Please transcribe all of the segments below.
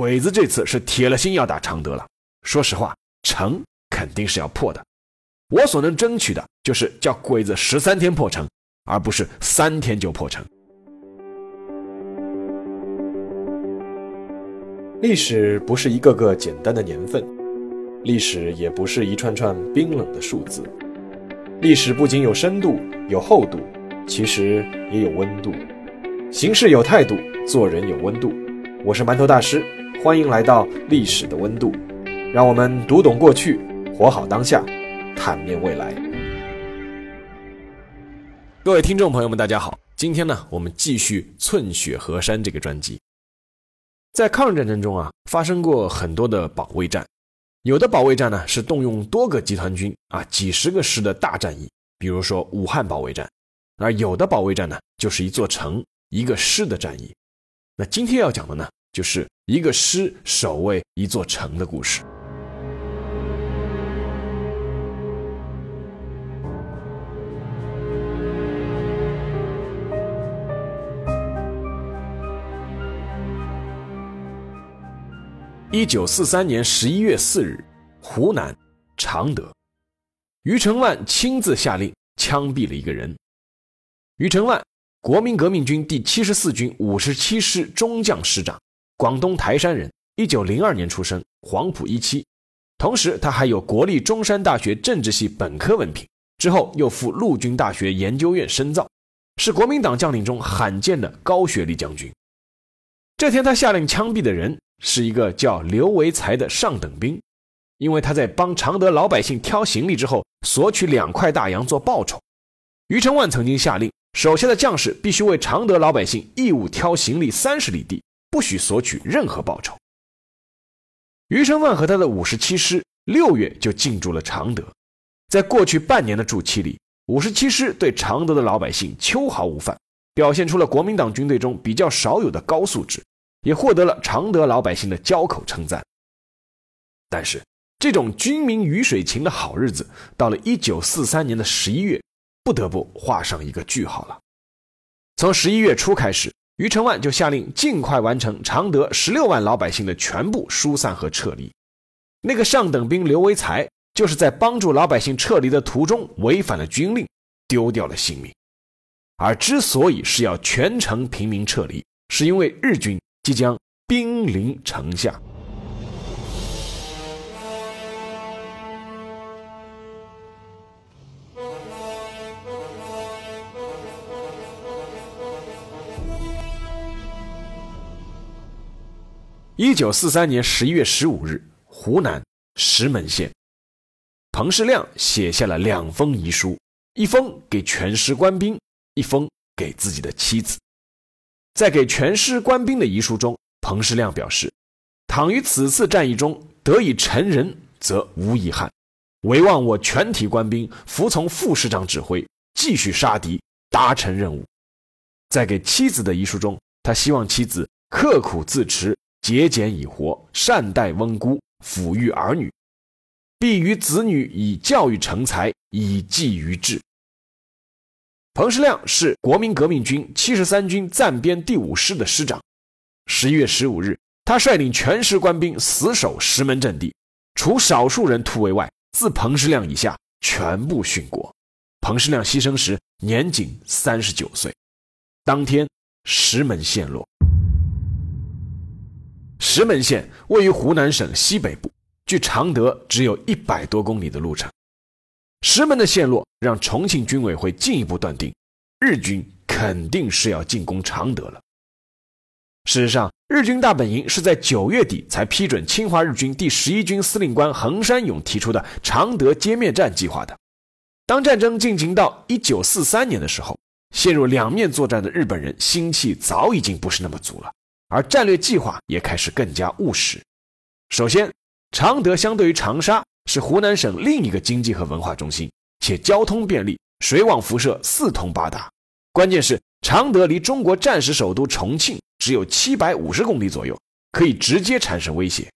鬼子这次是铁了心要打常德了。说实话，城肯定是要破的。我所能争取的就是叫鬼子十三天破城，而不是三天就破城。历史不是一个个简单的年份，历史也不是一串串冰冷的数字。历史不仅有深度、有厚度，其实也有温度。行事有态度，做人有温度。我是馒头大师，欢迎来到历史的温度。让我们读懂过去，活好当下，坦面未来。各位听众朋友们，大家好，今天呢，我们继续《寸雪河山》这个专辑。在抗日战争中啊，发生过很多的保卫战，有的保卫战呢是动用多个集团军啊，几十个师的大战役，比如说武汉保卫战；而有的保卫战呢，就是一座城、一个师的战役。那今天要讲的呢，就是一个师守卫一座城的故事。一九四三年十一月四日，湖南常德，余承万亲自下令枪毙了一个人。余承万，国民革命军第七十四军五十七师中将师长，广东台山人，一九零二年出生，黄埔一期。同时，他还有国立中山大学政治系本科文凭，之后又赴陆军大学研究院深造，是国民党将领中罕见的高学历将军。这天，他下令枪毙的人。是一个叫刘维才的上等兵，因为他在帮常德老百姓挑行李之后，索取两块大洋做报酬。余承万曾经下令，手下的将士必须为常德老百姓义务挑行李三十里地，不许索取任何报酬。余承万和他的五十七师六月就进驻了常德，在过去半年的驻期里，五十七师对常德的老百姓秋毫无犯，表现出了国民党军队中比较少有的高素质。也获得了常德老百姓的交口称赞。但是，这种军民鱼水情的好日子，到了一九四三年的十一月，不得不画上一个句号了。从十一月初开始，余承万就下令尽快完成常德十六万老百姓的全部疏散和撤离。那个上等兵刘维才，就是在帮助老百姓撤离的途中违反了军令，丢掉了性命。而之所以是要全城平民撤离，是因为日军。即将兵临城下。一九四三年十一月十五日，湖南石门县，彭世亮写下了两封遗书，一封给全师官兵，一封给自己的妻子。在给全师官兵的遗书中，彭世亮表示：“倘于此次战役中得以成仁，则无遗憾。唯望我全体官兵服从副师长指挥，继续杀敌，达成任务。”在给妻子的遗书中，他希望妻子刻苦自持，节俭以活，善待翁姑，抚育儿女，必于子女以教育成才，以济于志。彭世亮是国民革命军七十三军暂编第五师的师长。十一月十五日，他率领全师官兵死守石门阵地，除少数人突围外，自彭世亮以下全部殉国。彭世亮牺牲时年仅三十九岁。当天，石门陷落。石门县位于湖南省西北部，距常德只有一百多公里的路程。石门的陷落让重庆军委会进一步断定，日军肯定是要进攻常德了。事实上，日军大本营是在九月底才批准侵华日军第十一军司令官横山勇提出的常德歼灭战计划的。当战争进行到一九四三年的时候，陷入两面作战的日本人心气早已经不是那么足了，而战略计划也开始更加务实。首先，常德相对于长沙。是湖南省另一个经济和文化中心，且交通便利，水网辐射四通八达。关键是常德离中国战时首都重庆只有七百五十公里左右，可以直接产生威胁。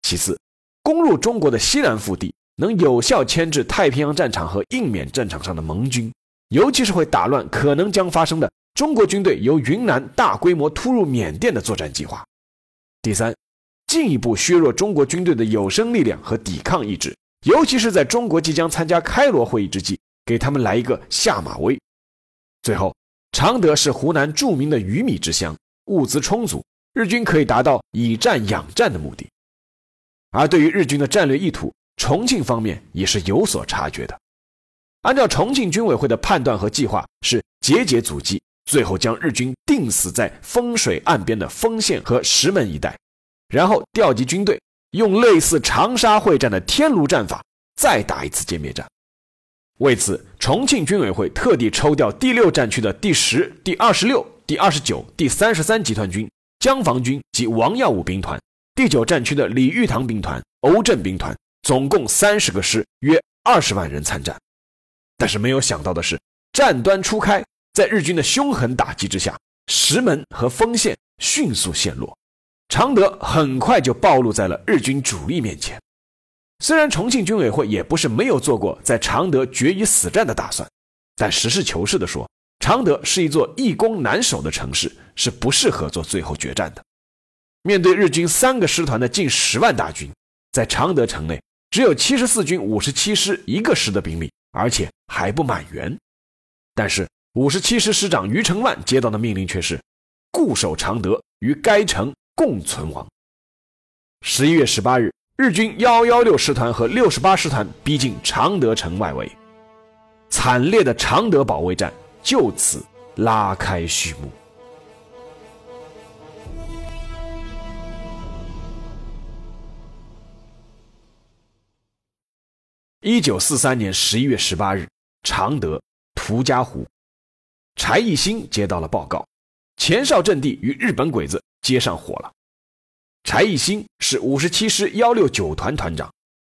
其次，攻入中国的西南腹地，能有效牵制太平洋战场和印缅战场上的盟军，尤其是会打乱可能将发生的中国军队由云南大规模突入缅甸的作战计划。第三，进一步削弱中国军队的有生力量和抵抗意志，尤其是在中国即将参加开罗会议之际，给他们来一个下马威。最后，常德是湖南著名的鱼米之乡，物资充足，日军可以达到以战养战的目的。而对于日军的战略意图，重庆方面也是有所察觉的。按照重庆军委会的判断和计划，是节节阻击，最后将日军定死在丰水岸边的丰县和石门一带，然后调集军队，用类似长沙会战的天炉战法，再打一次歼灭战。为此，重庆军委会特地抽调第六战区的第十、第二十六、第二十九、第三十三集团军、江防军及王耀武兵团，第九战区的李玉堂兵团、欧震兵团，总共三十个师，约二十万人参战。但是没有想到的是，战端初开，在日军的凶狠打击之下，石门和丰县迅速陷落，常德很快就暴露在了日军主力面前。虽然重庆军委会也不是没有做过在常德决一死战的打算，但实事求是地说，常德是一座易攻难守的城市，是不适合做最后决战的。面对日军三个师团的近十万大军，在常德城内只有七十四军五十七师一个师的兵力，而且还不满员。但是五十七师师长余承万接到的命令却是固守常德，与该城共存亡。十一月十八日。日军幺幺六师团和六十八师团逼近常德城外围，惨烈的常德保卫战就此拉开序幕。一九四三年十一月十八日，常德涂家湖，柴义兴接到了报告，前哨阵地与日本鬼子接上火了。柴义兴是五十七师幺六九团团长，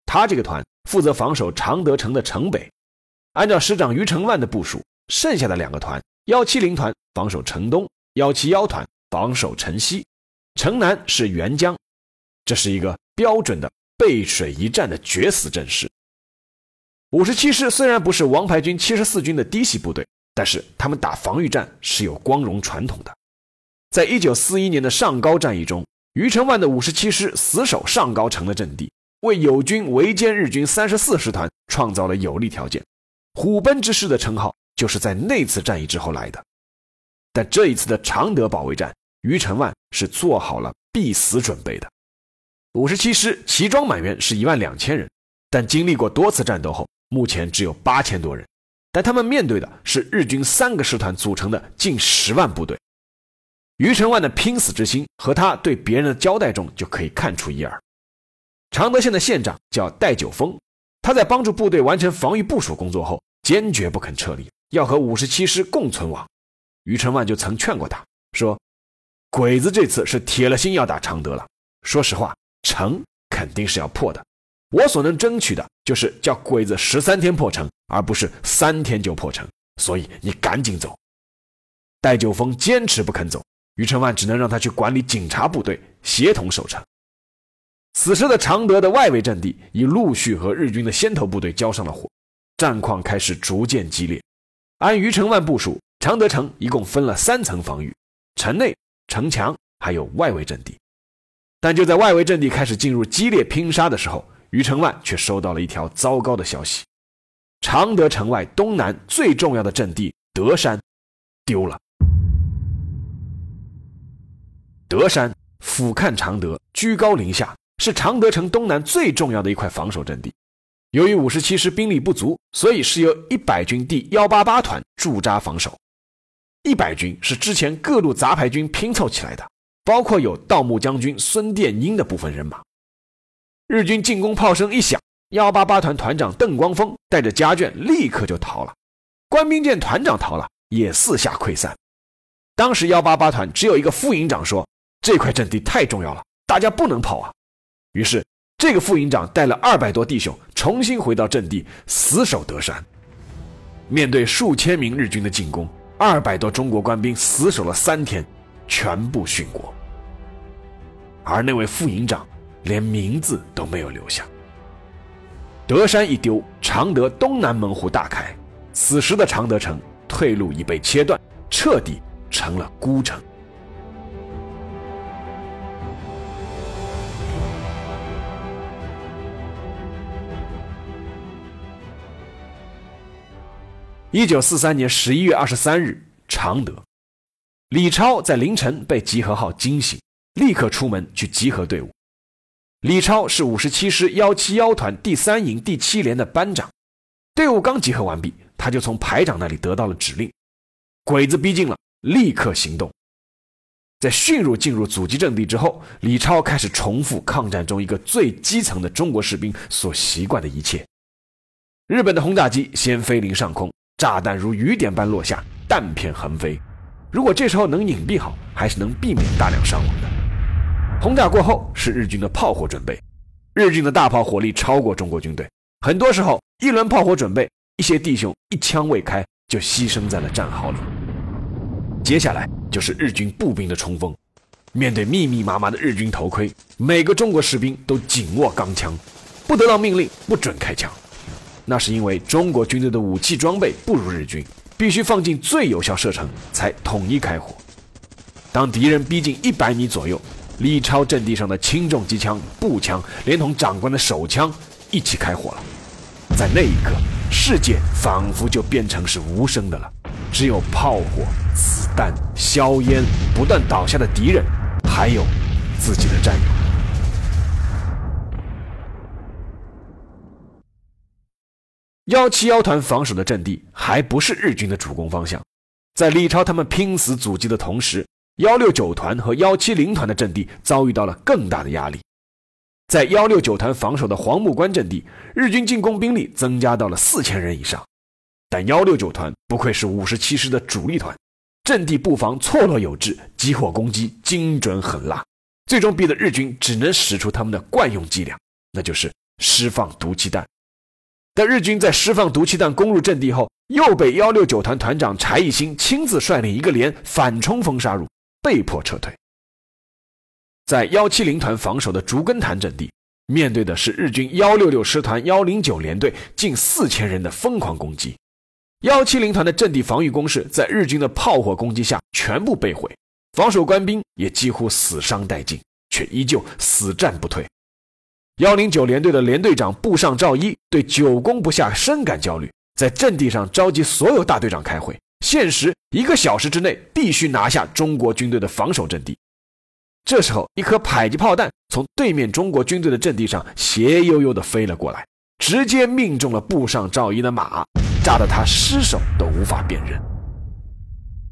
他这个团负责防守常德城的城北。按照师长余承万的部署，剩下的两个团幺七零团防守城东，幺七幺团防守城西，城南是沅江。这是一个标准的背水一战的决死阵势。五十七师虽然不是王牌军七十四军的嫡系部队，但是他们打防御战是有光荣传统的。在一九四一年的上高战役中。余承万的五十七师死守上高城的阵地，为友军围歼日军三十四师团创造了有利条件。虎贲之师的称号就是在那次战役之后来的。但这一次的常德保卫战，余承万是做好了必死准备的。五十七师齐装满员是一万两千人，但经历过多次战斗后，目前只有八千多人。但他们面对的是日军三个师团组成的近十万部队。余承万的拼死之心和他对别人的交代中就可以看出一二。常德县的县长叫戴九峰，他在帮助部队完成防御部署工作后，坚决不肯撤离，要和五十七师共存亡。余承万就曾劝过他说：“鬼子这次是铁了心要打常德了。说实话，城肯定是要破的。我所能争取的就是叫鬼子十三天破城，而不是三天就破城。所以你赶紧走。”戴九峰坚持不肯走。余承万只能让他去管理警察部队，协同守城。此时的常德的外围阵地已陆续和日军的先头部队交上了火，战况开始逐渐激烈。按余承万部署，常德城一共分了三层防御：城内、城墙还有外围阵地。但就在外围阵地开始进入激烈拼杀的时候，余承万却收到了一条糟糕的消息：常德城外东南最重要的阵地德山丢了。德山俯瞰常德，居高临下，是常德城东南最重要的一块防守阵地。由于五十七师兵力不足，所以是由一百军第幺八八团驻扎防守。一百军是之前各路杂牌军拼凑起来的，包括有盗墓将军孙殿英的部分人马。日军进攻炮声一响，幺八八团团长邓光峰带着家眷立刻就逃了。官兵见团长逃了，也四下溃散。当时幺八八团只有一个副营长说。这块阵地太重要了，大家不能跑啊！于是，这个副营长带了二百多弟兄重新回到阵地，死守德山。面对数千名日军的进攻，二百多中国官兵死守了三天，全部殉国。而那位副营长连名字都没有留下。德山一丢常德东南门户大开此时的常德城退路已被切断彻底成了孤城。一九四三年十一月二十三日常德。李超在凌晨被集合号惊醒立刻出门去集合队伍。李超是五十七师幺七幺团第三营第七连的班长，队伍刚集合完毕，他就从排长那里得到了指令：鬼子逼近了，立刻行动。在迅速进入阻击阵地之后，李超开始重复抗战中一个最基层的中国士兵所习惯的一切。日本的轰炸机先飞临上空。炸弹如雨点般落下，弹片横飞。如果这时候能隐蔽好，还是能避免大量伤亡的。轰炸过后是日军的炮火准备，日军的大炮火力超过中国军队，很多时候一轮炮火准备，一些弟兄一枪未开就牺牲在了战壕里。接下来就是日军步兵的冲锋，面对密密麻麻的日军头盔，每个中国士兵都紧握钢枪，不得到命令不准开枪。那是因为中国军队的武器装备不如日军，必须放进最有效射程才统一开火。当敌人逼近一百米左右，李超阵地上的轻重机枪、步枪，连同长官的手枪一起开火了。在那一刻，世界仿佛就变成是无声的了，只有炮火、子弹、硝烟，不断倒下的敌人，还有自己的战友。幺七幺团防守的阵地还不是日军的主攻方向，在李超他们拼死阻击的同时，幺六九团和幺七零团的阵地遭遇到了更大的压力。在幺六九团防守的黄木关阵地，日军进攻兵力增加到了四千人以上，但幺六九团不愧是五十七师的主力团，阵地布防错落有致，集火攻击精准狠辣，最终逼得日军只能使出他们的惯用伎俩，那就是释放毒气弹。但日军在释放毒气弹攻入阵地后，又被幺六九团团长柴义兴亲自率领一个连反冲锋杀入，被迫撤退。在幺七零团防守的竹根潭阵地，面对的是日军幺六六师团幺零九连队近四千人的疯狂攻击，幺七零团的阵地防御工事在日军的炮火攻击下全部被毁，防守官兵也几乎死伤殆尽，却依旧死战不退。幺零九连队的连队长步上赵一对久攻不下深感焦虑，在阵地上召集所有大队长开会，限时一个小时之内必须拿下中国军队的防守阵地。这时候，一颗迫击炮弹从对面中国军队的阵地上斜悠悠地飞了过来，直接命中了步上赵一的马，炸得他尸首都无法辨认。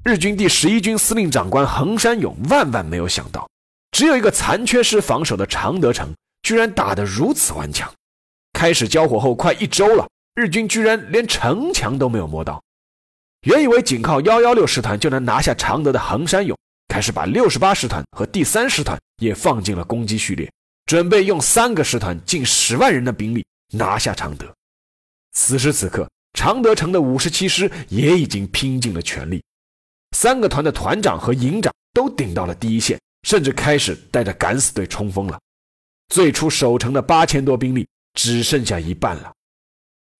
日军第十一军司令长官横山勇万万没有想到，只有一个残缺师防守的常德城。居然打得如此顽强！开始交火后快一周了，日军居然连城墙都没有摸到。原以为仅靠幺幺六师团就能拿下常德的横山勇，开始把六十八师团和第三师团也放进了攻击序列，准备用三个师团近十万人的兵力拿下常德。此时此刻，常德城的五十七师也已经拼尽了全力，三个团的团长和营长都顶到了第一线，甚至开始带着敢死队冲锋了。最初守城的八千多兵力只剩下一半了。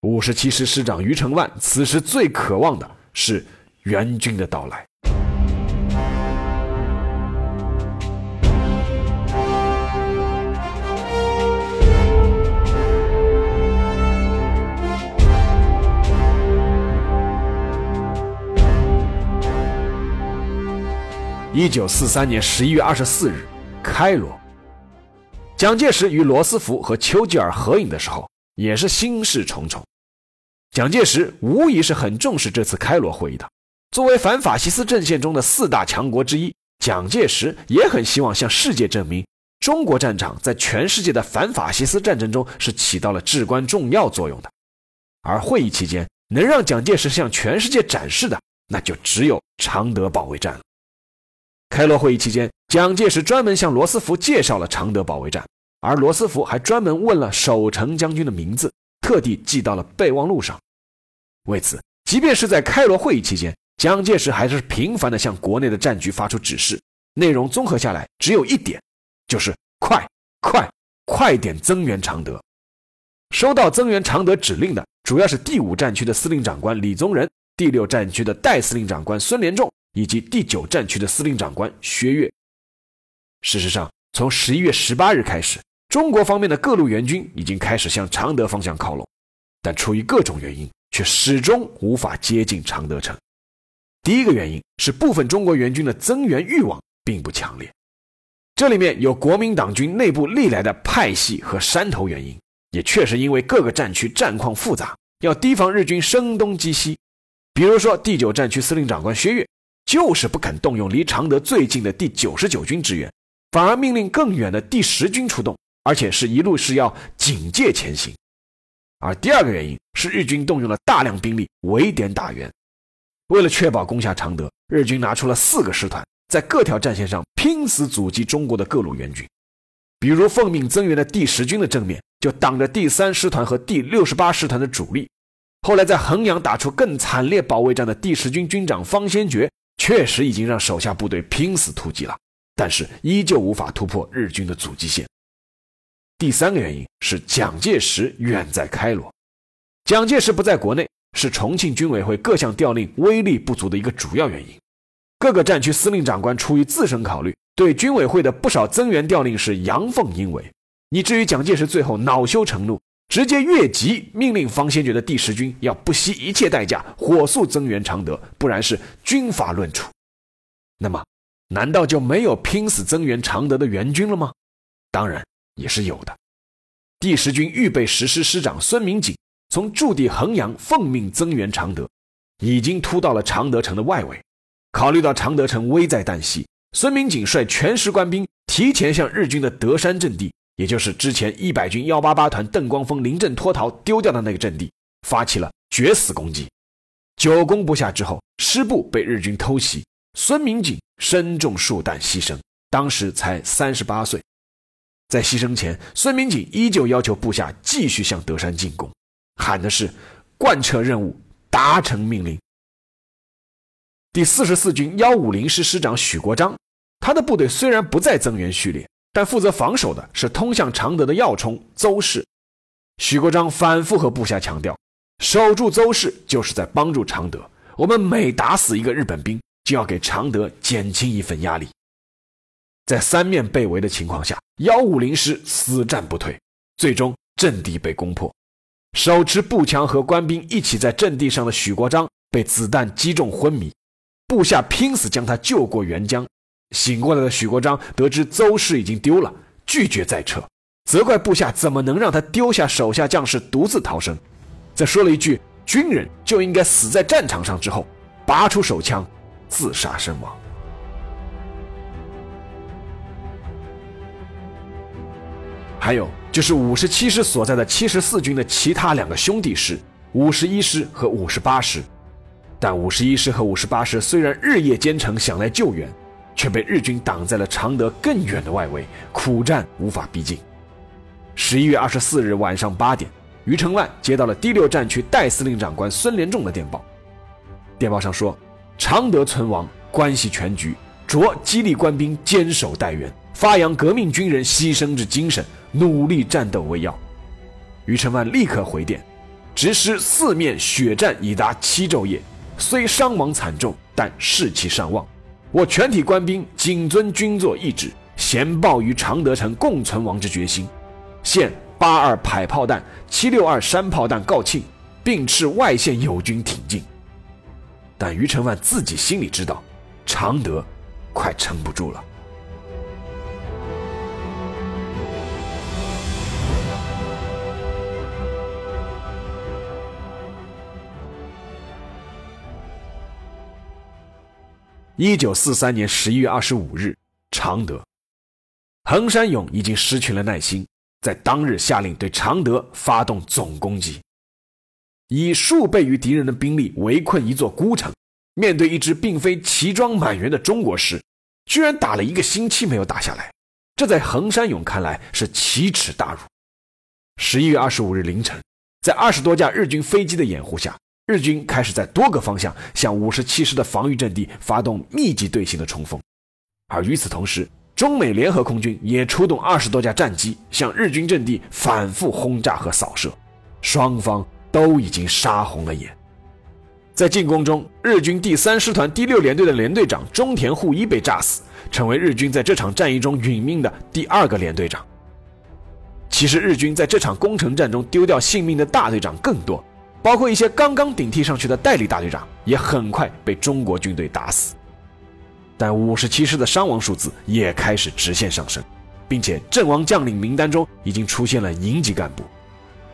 五十七师师长余承万此时最渴望的是援军的到来。一九四三年十一月二十四日，开罗。蒋介石与罗斯福和丘吉尔合影的时候，也是心事重重。蒋介石无疑是很重视这次开罗会议的。作为反法西斯阵线中的四大强国之一，蒋介石也很希望向世界证明，中国战场在全世界的反法西斯战争中是起到了至关重要作用的。而会议期间，能让蒋介石向全世界展示的，那就只有常德保卫战了。开罗会议期间，蒋介石专门向罗斯福介绍了常德保卫战，而罗斯福还专门问了守城将军的名字，特地记到了备忘录上。为此，即便是在开罗会议期间，蒋介石还是频繁地向国内的战局发出指示，内容综合下来只有一点，就是快快快点增援常德。收到增援常德指令的主要是第五战区的司令长官李宗仁，第六战区的代司令长官孙连仲。以及第九战区的司令长官薛岳。事实上，从十一月十八日开始，中国方面的各路援军已经开始向常德方向靠拢，但出于各种原因，却始终无法接近常德城。第一个原因是部分中国援军的增援欲望并不强烈，这里面有国民党军内部历来的派系和山头原因，也确实因为各个战区战况复杂，要提防日军声东击西。比如说第九战区司令长官薛岳就是不肯动用离常德最近的第九十九军支援，反而命令更远的第十军出动，而且是一路是要警戒前行。而第二个原因是日军动用了大量兵力围点打援。为了确保攻下常德，日军拿出了四个师团，在各条战线上拼死阻击中国的各路援军。比如奉命增援的第十军的正面，就挡着第三师团和第六十八师团的主力。后来在衡阳打出更惨烈保卫战的第十军军长方先觉，确实已经让手下部队拼死突击了，但是依旧无法突破日军的阻击线。第三个原因是蒋介石远在开罗，蒋介石不在国内。是重庆军委会各项调令威力不足的一个主要原因。各个战区司令长官出于自身考虑，对军委会的不少增援调令是阳奉阴违，以至于蒋介石最后恼羞成怒，直接越级命令方先觉的第十军要不惜一切代价火速增援常德，不然是军法论处。那么，难道就没有拼死增援常德的援军了吗？当然也是有的。第十军预备十师师长孙明锦。从驻地衡阳奉命增援常德，已经突到了常德城的外围。考虑到常德城危在旦夕，孙明锦率全师官兵提前向日军的德山阵地，也就是之前一百军幺八八团邓光峰临阵脱逃丢掉的那个阵地，发起了决死攻击。久攻不下之后，师部被日军偷袭，孙明锦身中数弹牺牲，当时才三十八岁。在牺牲前，孙明锦依旧要求部下继续向德山进攻。喊的是贯彻任务，达成命令。第四十四军幺五零师师长许国璋，他的部队虽然不在增援序列，但负责防守的是通向常德的要冲邹市。许国璋反复和部下强调，守住邹市就是在帮助常德。我们每打死一个日本兵，就要给常德减轻一份压力。在三面被围的情况下，幺五零师死战不退，最终阵地被攻破。手持步枪和官兵一起在阵地上的许国璋被子弹击中昏迷，部下拼死将他救过沅江。醒过来的许国璋得知邹氏已经丢了，拒绝再撤，责怪部下怎么能让他丢下手下将士独自逃生。在说了一句“军人就应该死在战场上”之后，拔出手枪，自杀身亡。还有。就是五十七师所在的七十四军的其他两个兄弟师，五十一师和五十八师。但五十一师和五十八师虽然日夜兼程想来救援，却被日军挡在了常德更远的外围，苦战无法逼近。十一月二十四日晚上八点，余承万接到了第六战区代司令长官孙连仲的电报。电报上说，常德存亡关系全局，着激励官兵坚守待援，发扬革命军人牺牲之精神。努力战斗为要。余承万立刻回电，直师四面血战已达七昼夜，虽伤亡惨重，但士气尚旺。我全体官兵谨遵军座懿旨，咸报与常德城共存亡之决心。现八二迫炮弹、七六二山炮弹告罄，并斥外线友军挺进。但余承万自己心里知道，常德快撑不住了。一九四三年十一月二十五日，常德，横山勇已经失去了耐心，在当日下令对常德发动总攻击，以数倍于敌人的兵力围困一座孤城，面对一支并非齐装满员的中国师，居然打了一个星期没有打下来，这在横山勇看来是奇耻大辱。十一月二十五日凌晨，在二十多架日军飞机的掩护下。日军开始在多个方向向五十七师的防御阵地发动密集队形的冲锋，而与此同时，中美联合空军也出动二十多架战机向日军阵地反复轰炸和扫射，双方都已经杀红了眼。在进攻中，日军第三师团第六联队的连队长中田护一被炸死，成为日军在这场战役中殒命的第二个连队长。其实，日军在这场攻城战中丢掉性命的大队长更多。包括一些刚刚顶替上去的代理大队长，也很快被中国军队打死。但五十七师的伤亡数字也开始直线上升，并且阵亡将领名单中已经出现了营级干部。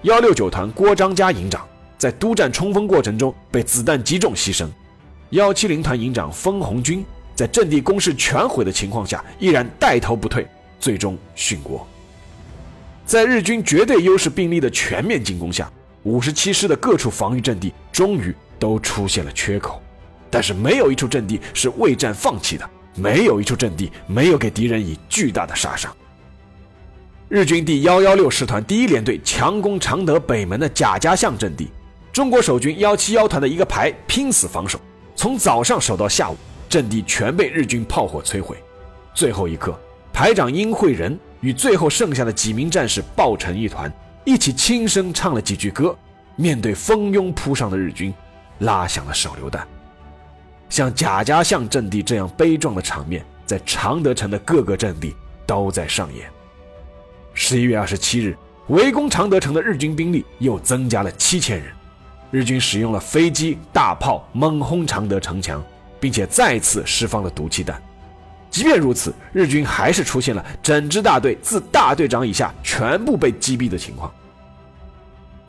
幺六九团郭章嘉营长在督战冲锋过程中被子弹击中牺牲，幺七零团营长封红军在阵地攻势全毁的情况下依然带头不退，最终殉国。在日军绝对优势兵力的全面进攻下，五十七师的各处防御阵地终于都出现了缺口。但是没有一处阵地是未战放弃的，没有一处阵地没有给敌人以巨大的杀伤。日军第幺幺六师团第一联队强攻常德北门的贾家巷阵地，中国守军幺七幺团的一个排拼死防守，从早上守到下午，阵地全被日军炮火摧毁。最后一刻，排长殷惠仁与最后剩下的几名战士抱成一团，一起轻声唱了几句歌，面对蜂拥扑上的日军，拉响了手榴弹。像贾家巷阵地这样悲壮的场面，在常德城的各个阵地都在上演。十一月二十七日，围攻常德城的日军兵力又增加了七千人，日军使用了飞机、大炮猛轰常德城墙，并且再次释放了毒气弹。即便如此，日军还是出现了整支大队自大队长以下全部被击毙的情况。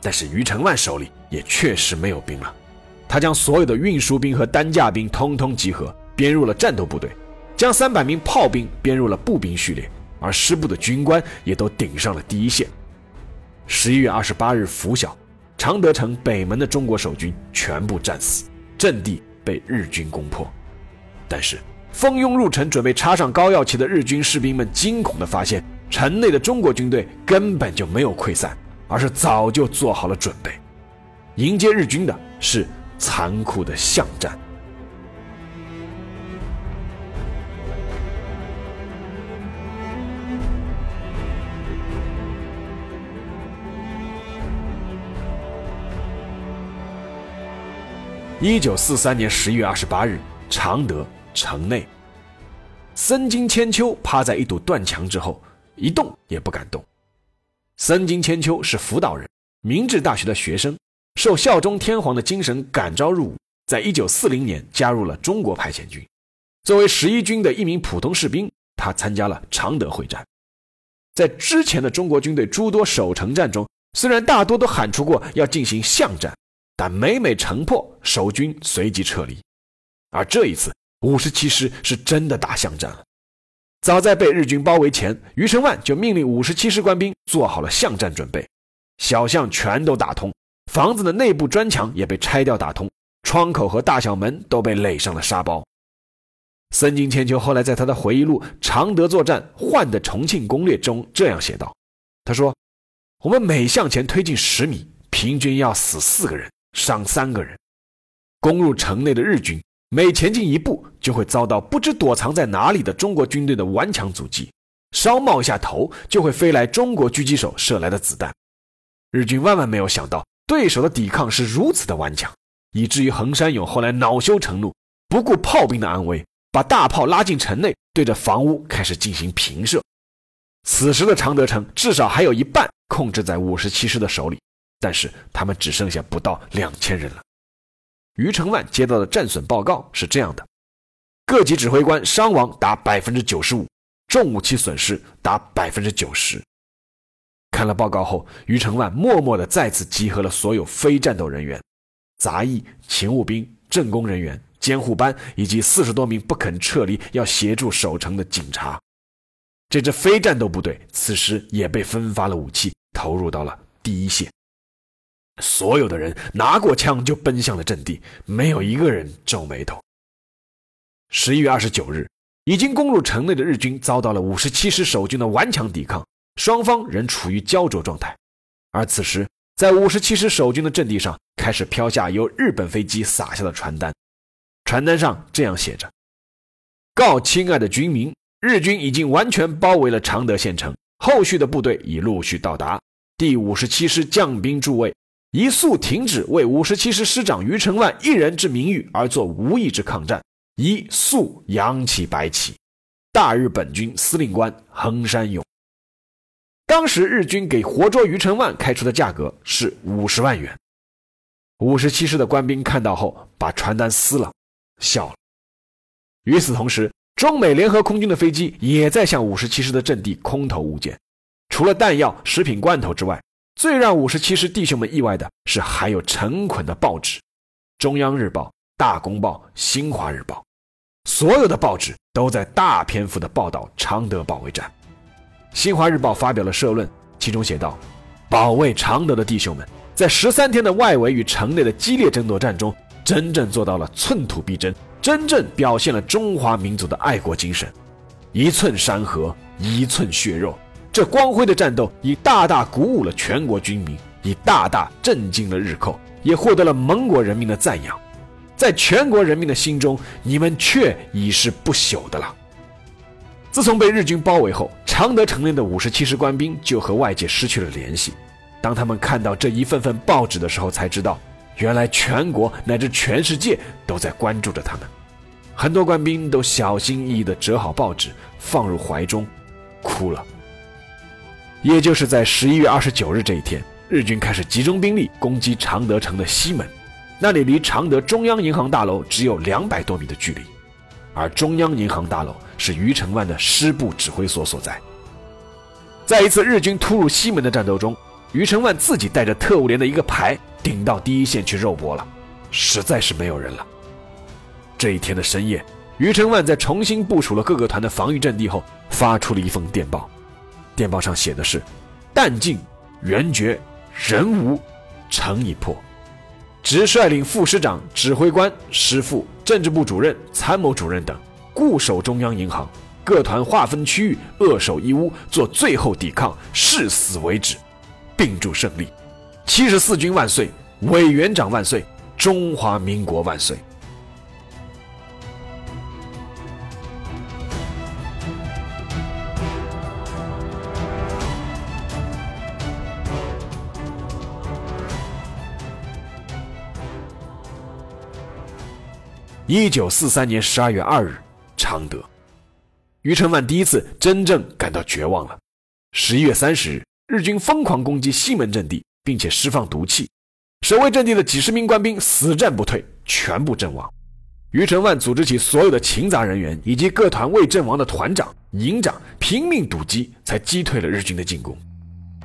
但是余承万手里也确实没有兵了。他将所有的运输兵和担架兵通通集合，编入了战斗部队，将三百名炮兵编入了步兵序列，而师部的军官也都顶上了第一线。十一月二十八日拂晓，常德城北门的中国守军全部战死，阵地被日军攻破。但是，蜂拥入城准备插上膏药旗的日军士兵们惊恐地发现，城内的中国军队根本就没有溃散，而是早就做好了准备，迎接日军的是。残酷的巷战。一九四三年十一月二十八日，常德城内，森金千秋趴在一堵断墙之后，一动也不敢动。森金千秋是福岛人，明治大学的学生。受孝忠天皇的精神感召入伍，在一九四零年加入了中国派遣军。作为十一军的一名普通士兵，他参加了常德会战。在之前的中国军队诸多守城战中，虽然大多都喊出过要进行巷战，但每每城破，守军随即撤离。而这一次，五十七师是真的打巷战了。早在被日军包围前，余承万就命令五十七师官兵做好了巷战准备，小巷全都打通。房子的内部砖墙也被拆掉打通，窗口和大小门都被垒上了沙包。森井千秋后来在他的回忆录《常德作战换的重庆攻略》中这样写道：“他说，我们每向前推进十米，平均要死四个人，伤三个人。攻入城内的日军每前进一步，就会遭到不知躲藏在哪里的中国军队的顽强阻击，稍冒一下头，就会飞来中国狙击手射来的子弹。日军万万没有想到。”对手的抵抗是如此的顽强，以至于横山勇后来恼羞成怒，不顾炮兵的安危，把大炮拉进城内，对着房屋开始进行平射。此时的常德城至少还有一半控制在五十七师的手里，但是他们只剩下不到两千人了。余承万接到的战损报告是这样的：各级指挥官伤亡达百分之九十五，重武器损失达百分之九十。看了报告后，余承万默默地再次集合了所有非战斗人员、杂役、勤务兵、政工人员、监护班以及四十多名不肯撤离、要协助守城的警察。这支非战斗部队此时也被分发了武器，投入到了第一线。所有的人拿过枪就奔向了阵地，没有一个人皱眉头。十一月二十九日，已经攻入城内的日军遭到了五十七师守军的顽强抵抗。双方仍处于焦灼状态，而此时，在五十七师守军的阵地上开始飘下由日本飞机撒下的传单，传单上这样写着：“告亲爱的军民，日军已经完全包围了常德县城，后续的部队已陆续到达。第五十七师将兵诸位，一速停止为五十七师师长余承万一人之名誉而做无义之抗战，一速扬起白旗。大日本军司令官横山勇。”当时日军给活捉余承万开出的价格是五十万元。五十七师的官兵看到后，把传单撕了，笑了。与此同时，中美联合空军的飞机也在向五十七师的阵地空投物件，除了弹药、食品罐头之外，最让五十七师弟兄们意外的是，还有成捆的报纸，《中央日报》、《大公报》、《新华日报》，所有的报纸都在大篇幅的报道常德保卫战。《新华日报》发表了社论，其中写道：“保卫常德的弟兄们，在十三天的外围与城内的激烈争夺战中，真正做到了寸土必争。”真正表现了中华民族的爱国精神，一寸山河一寸血肉，这光辉的战斗已大大鼓舞了全国军民，已大大震惊了日寇，也获得了盟国人民的赞扬。在全国人民的心中，你们却已是不朽的了。自从被日军包围后，常德城内的五十七师官兵就和外界失去了联系。当他们看到这一份份报纸的时候，才知道，原来全国乃至全世界都在关注着他们。很多官兵都小心翼翼地折好报纸，放入怀中，哭了。也就是在十一月二十九日这一天，日军开始集中兵力攻击常德城的西门，那里离常德中央银行大楼只有两百多米的距离，而中央银行大楼是余承万的师部指挥所所在。在一次日军突入西门的战斗中，余承万自己带着特务连的一个排顶到第一线去肉搏了，实在是没有人了。这一天的深夜，余承万在重新部署了各个团的防御阵地后，发出了一封电报。电报上写的是：“弹尽援绝，人无，城已破。”直率领副师长、指挥官、师副、政治部主任、参谋主任等固守中央银行，各团划分区域，扼守一屋，做最后抵抗，誓死为止，并祝胜利。七十四军万岁！委员长万岁！中华民国万岁！一九四三年十二月二日，常德，余承万第一次真正感到绝望了。十一月三十日，日军疯狂攻击西门阵地，并且释放毒气，守卫阵地的几十名官兵死战不退，全部阵亡。余承万组织起所有的勤杂人员以及各团未阵亡的团长、营长，拼命堵击，才击退了日军的进攻。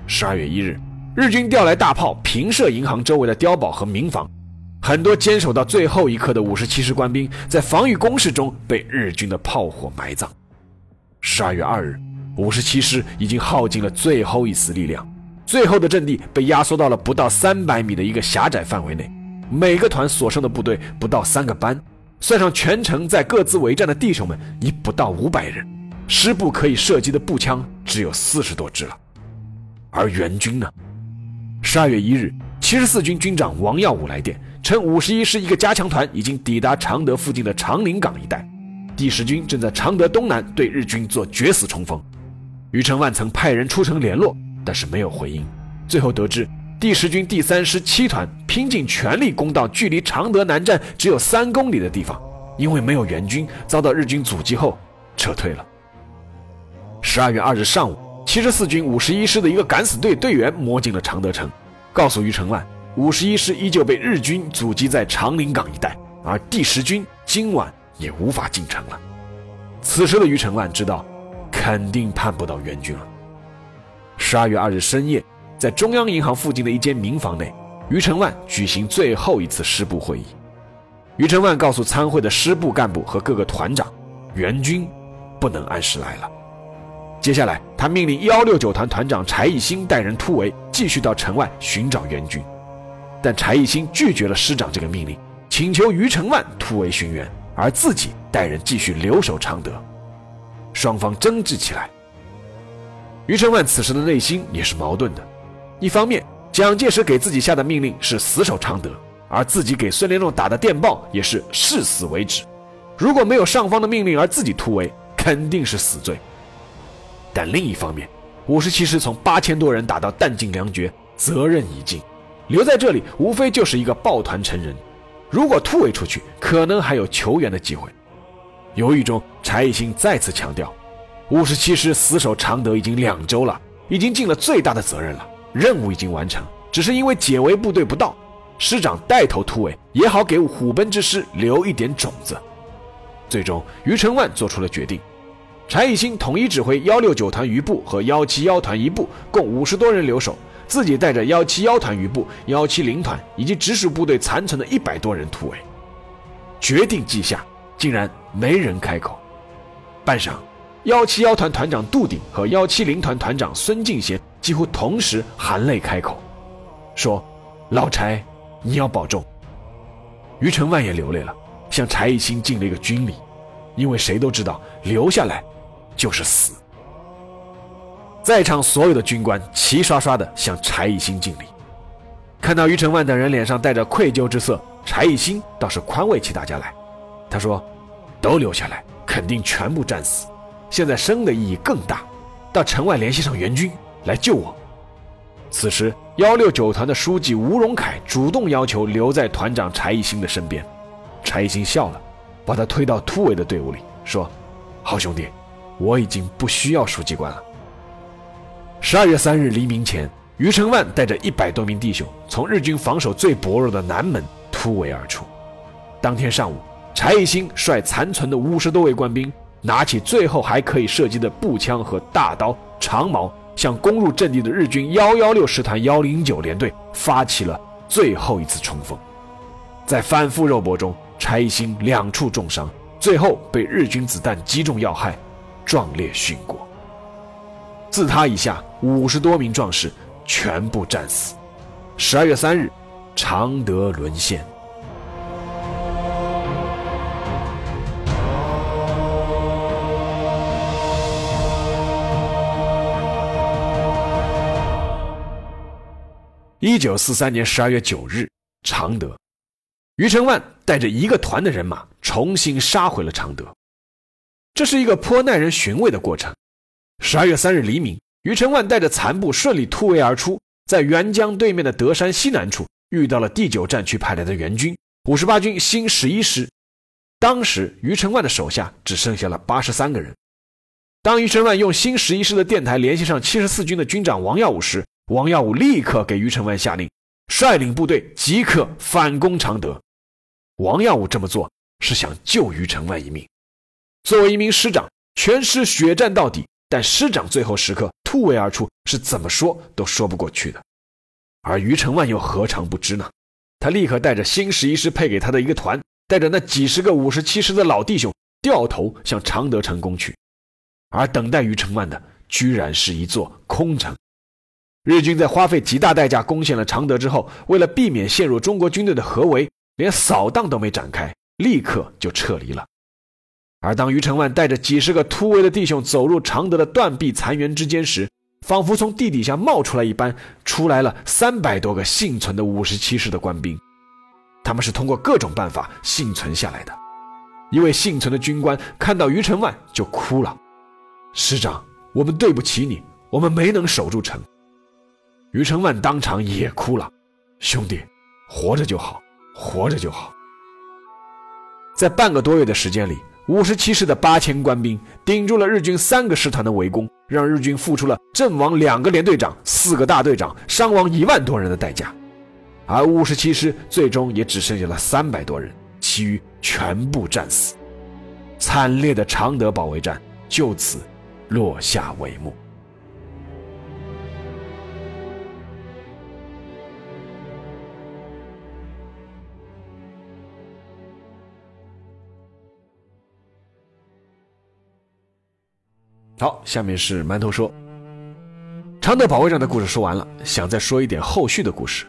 十二月一日，日军调来大炮，平射银行周围的碉堡和民房。很多坚守到最后一刻的五十七师官兵，在防御工事中被日军的炮火埋葬。十二月二日，五十七师已经耗尽了最后一丝力量，最后的阵地被压缩到了不到三百米的一个狭窄范围内，每个团所剩的部队不到三个班，算上全程在各自为战的弟兄们，已不到五百人。师部可以射击的步枪只有四十多支了，而援军呢？十二月一日，七十四军军长王耀武来电。称五十一师一个加强团已经抵达常德附近的长陵港一带，第十军正在常德东南对日军做决死冲锋。余承万曾派人出城联络，但是没有回应。最后得知，第十军第三师七团拼尽全力攻到距离常德南站只有三公里的地方，因为没有援军，遭到日军阻击后撤退了。十二月二日上午，七十四军五十一师的一个敢死队队员摸进了常德城，告诉余承万。五十一师依旧被日军阻击在长岭港一带，而第十军今晚也无法进城了。此时的余承万知道，肯定盼不到援军了。十二月二日深夜，在中央银行附近的一间民房内，余承万举行最后一次师部会议。余承万告诉参会的师部干部和各个团长，援军不能按时来了。接下来，他命令幺六九团团长柴义兴带人突围，继续到城外寻找援军。但柴义兴拒绝了师长这个命令，请求余承万突围寻援，而自己带人继续留守常德。双方争执起来。余承万此时的内心也是矛盾的，一方面蒋介石给自己下的命令是死守常德，而自己给孙连仲打的电报也是誓死为止。如果没有上方的命令而自己突围，肯定是死罪。但另一方面，五十七师从八千多人打到弹尽粮绝，责任已尽。留在这里，无非就是一个抱团成人。如果突围出去，可能还有求援的机会。犹豫中，柴义兴再次强调：五十七师死守常德已经两周了，已经尽了最大的责任了，任务已经完成，只是因为解围部队不到，师长带头突围，也好给虎贲之师留一点种子。最终，于承万做出了决定，柴义兴统一指挥幺六九团余部和幺七幺团一部，共五十多人留守，自己带着幺七幺团余部、幺七零团以及直属部队残存的一百多人突围。决定记下，竟然没人开口。半晌，幺七幺团团长杜鼎和幺七零团团长孙敬贤几乎同时含泪开口，说：“老柴。”你要保重。于承万也流泪了，向柴义兴敬了一个军礼，因为谁都知道留下来就是死。在场所有的军官齐刷刷地向柴义兴敬礼。看到于承万等人脸上带着愧疚之色，柴义兴倒是宽慰起大家来。他说：“都留下来，肯定全部战死。现在生的意义更大，到城外联系上援军来救我。”此时，幺六九团的书记吴荣凯主动要求留在团长柴一新的身边。柴一新笑了，把他推到突围的队伍里，说：“好兄弟，我已经不需要书记官了。”十二月三日黎明前，余承万带着一百多名弟兄从日军防守最薄弱的南门突围而出。当天上午，柴一新率残存的五十多位官兵，拿起最后还可以射击的步枪和大刀、长矛。向攻入阵地的日军幺幺六师团幺零九联队发起了最后一次冲锋，在反复肉搏中，柴兴两处重伤，最后被日军子弹击中要害，壮烈殉国。自他以下五十多名壮士全部战死。十二月三日，常德沦陷。一九四三年十二月九日，常德，余承万带着一个团的人马重新杀回了常德。这是一个颇耐人寻味的过程。十二月三日黎明，余承万带着残部顺利突围而出，在沅江对面的德山西南处遇到了第九战区派来的援军五十八军新十一师。当时余承万的手下只剩下了八十三个人。当余承万用新十一师的电台联系上七十四军的军长王耀武时，王耀武立刻给于承万下令，率领部队即刻反攻常德。王耀武这么做是想救于承万一命。作为一名师长，全师血战到底，但师长最后时刻突围而出，是怎么说都说不过去的。而于承万又何尝不知呢？他立刻带着新十一师配给他的一个团，带着那几十个五十七师的老弟兄，掉头向常德城攻去。而等待于承万的，居然是一座空城。日军在花费极大代价攻陷了常德之后，为了避免陷入中国军队的合围，连扫荡都没展开，立刻就撤离了。而当于承万带着几十个突围的弟兄走入常德的断壁残垣之间时，仿佛从地底下冒出来一般，出来了三百多个幸存的五十七师的官兵。他们是通过各种办法幸存下来的。一位幸存的军官看到于承万就哭了：“师长，我们对不起你，我们没能守住城。”于承万当场也哭了，兄弟，活着就好，活着就好。在半个多月的时间里，五十七师的八千官兵顶住了日军三个师团的围攻，让日军付出了阵亡两个连队长、四个大队长、伤亡一万多人的代价，而五十七师最终也只剩下了三百多人，其余全部战死。惨烈的常德保卫战就此落下帷幕。好，下面是馒头说，常德保卫战的故事说完了，想再说一点后续的故事。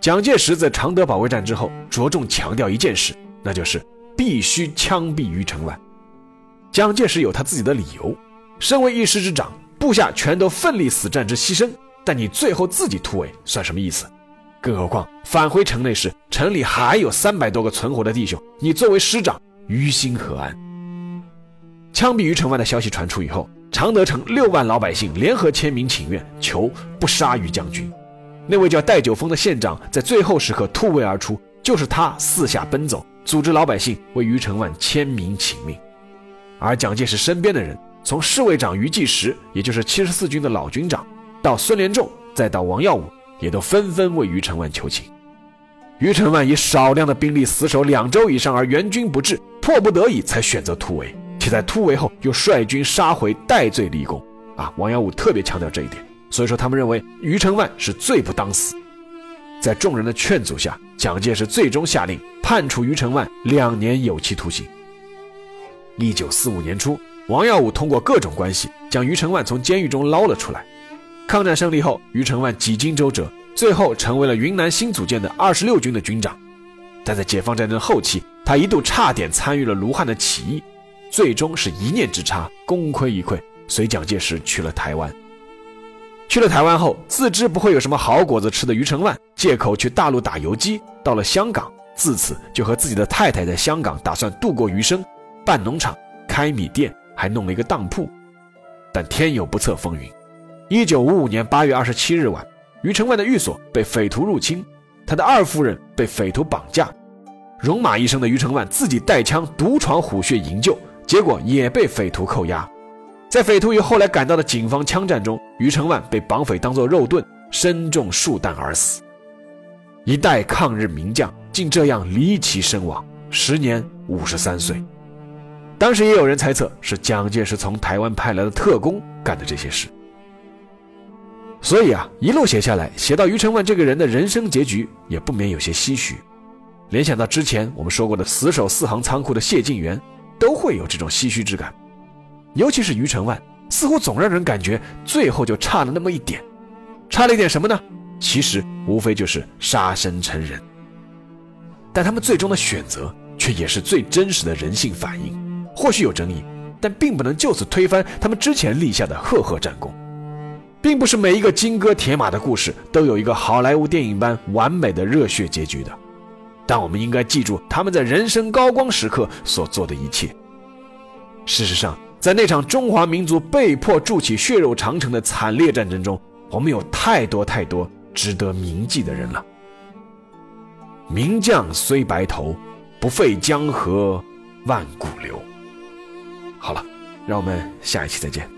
蒋介石在常德保卫战之后，着重强调一件事，那就是必须枪毙于承万。蒋介石有他自己的理由，身为一师之长，部下全都奋力死战之牺牲，但你最后自己突围，算什么意思？更何况返回城内时，城里还有三百多个存活的弟兄，你作为师长，于心何安？枪毙于承万的消息传出以后，常德城六万老百姓联合签名请愿，求不杀于将军。那位叫戴九峰的县长在最后时刻突围而出，就是他四下奔走，组织老百姓为于承万签名请命。而蒋介石身边的人，从侍卫长于继时，也就是七十四军的老军长，到孙连仲，再到王耀武，也都纷纷为于承万求情。于承万以少量的兵力死守两周以上而援军不至，迫不得已才选择突围，且在突围后又率军杀回，戴罪立功。啊，王耀武特别强调这一点，所以说他们认为于承万是罪不当死。在众人的劝阻下，蒋介石最终下令判处于承万两年有期徒刑。一九四五年初，王耀武通过各种关系将于承万从监狱中捞了出来。抗战胜利后，于承万几经周折，最后成为了云南新组建的二十六军的军长。但在解放战争后期，他一度差点参与了卢汉的起义，最终是一念之差，功亏一篑，随蒋介石去了台湾。去了台湾后，自知不会有什么好果子吃的余承万，借口去大陆打游击，到了香港，自此就和自己的太太在香港打算度过余生，办农场、开米店，还弄了一个当铺。但天有不测风云，一九五五年八月二十七日晚，余承万的寓所被匪徒入侵，他的二夫人被匪徒绑架，戎马一生的余承万自己带枪独闯虎穴营救，结果也被匪徒扣押。在匪徒与后来赶到的警方枪战中，于承万被绑匪当作肉盾，身中数弹而死。一代抗日名将竟这样离奇身亡，时年五十三岁。当时也有人猜测是蒋介石从台湾派来的特工干的这些事。所以啊，一路写下来，写到于承万这个人的人生结局，也不免有些唏嘘。联想到之前我们说过的死守四行仓库的谢晋元，都会有这种唏嘘之感。尤其是于承万，似乎总让人感觉最后就差了那么一点，差了一点什么呢？其实无非就是杀身成仁。但他们最终的选择，却也是最真实的人性反应。或许有争议，但并不能就此推翻他们之前立下的赫赫战功。并不是每一个金戈铁马的故事都有一个好莱坞电影般完美的热血结局的。但我们应该记住他们在人生高光时刻所做的一切。事实上。在那场中华民族被迫筑起血肉长城的惨烈战争中，我们有太多太多值得铭记的人了。名将虽白头，不废江河万古流。好了，让我们下一期再见。